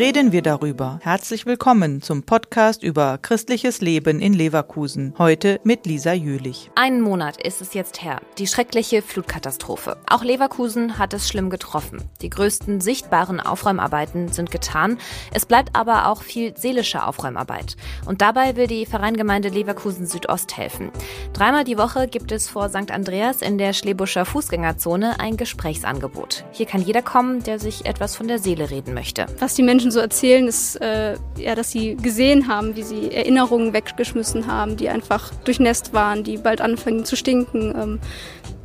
reden wir darüber. Herzlich willkommen zum Podcast über christliches Leben in Leverkusen. Heute mit Lisa Jülich. Einen Monat ist es jetzt her. Die schreckliche Flutkatastrophe. Auch Leverkusen hat es schlimm getroffen. Die größten sichtbaren Aufräumarbeiten sind getan. Es bleibt aber auch viel seelische Aufräumarbeit. Und dabei will die Vereingemeinde Leverkusen Südost helfen. Dreimal die Woche gibt es vor St. Andreas in der Schlebuscher Fußgängerzone ein Gesprächsangebot. Hier kann jeder kommen, der sich etwas von der Seele reden möchte. Was die Menschen so erzählen, ist äh, ja, dass sie gesehen haben, wie sie Erinnerungen weggeschmissen haben, die einfach durchnässt waren, die bald anfangen zu stinken. Ähm,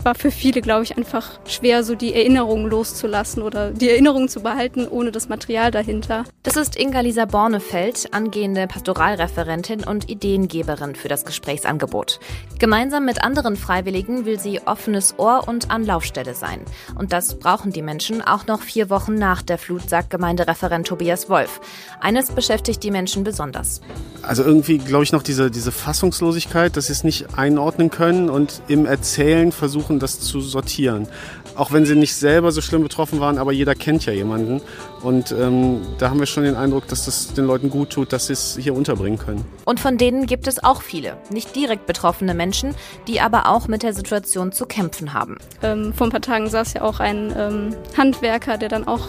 war für viele, glaube ich, einfach schwer, so die Erinnerungen loszulassen oder die Erinnerungen zu behalten, ohne das Material dahinter. Das ist Inga-Lisa Bornefeld, angehende Pastoralreferentin und Ideengeberin für das Gesprächsangebot. Gemeinsam mit anderen Freiwilligen will sie offenes Ohr und Anlaufstelle sein. Und das brauchen die Menschen auch noch vier Wochen nach der Flut, sagt Gemeindereferent Tobias Wolf. Eines beschäftigt die Menschen besonders. Also irgendwie, glaube ich, noch diese, diese Fassungslosigkeit, dass sie es nicht einordnen können und im Erzählen versuchen, versuchen, das zu sortieren. Auch wenn sie nicht selber so schlimm betroffen waren, aber jeder kennt ja jemanden. Und ähm, da haben wir schon den Eindruck, dass das den Leuten gut tut, dass sie es hier unterbringen können. Und von denen gibt es auch viele. Nicht direkt betroffene Menschen, die aber auch mit der Situation zu kämpfen haben. Ähm, vor ein paar Tagen saß ja auch ein ähm, Handwerker, der dann auch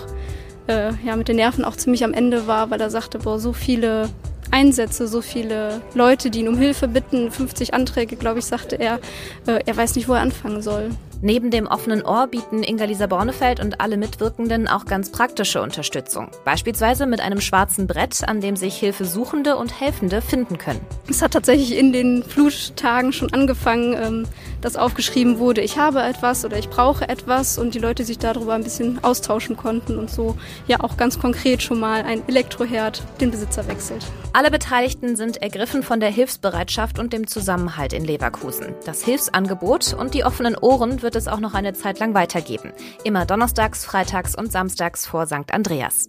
äh, ja, mit den Nerven auch ziemlich am Ende war, weil er sagte, boah, so viele Einsätze, so viele Leute, die ihn um Hilfe bitten, 50 Anträge, glaube ich, sagte er. Äh, er weiß nicht, wo er anfangen soll. Neben dem offenen Ohr bieten Inga-Lisa Bornefeld und alle Mitwirkenden auch ganz praktische Unterstützung. Beispielsweise mit einem schwarzen Brett, an dem sich Hilfesuchende und Helfende finden können. Es hat tatsächlich in den Fluttagen schon angefangen, dass aufgeschrieben wurde, ich habe etwas oder ich brauche etwas und die Leute sich darüber ein bisschen austauschen konnten und so ja auch ganz konkret schon mal ein Elektroherd den Besitzer wechselt. Alle Beteiligten sind ergriffen von der Hilfsbereitschaft und dem Zusammenhalt in Leverkusen. Das Hilfsangebot und die offenen Ohren wird es auch noch eine Zeit lang weitergeben. Immer donnerstags, freitags und samstags vor St. Andreas.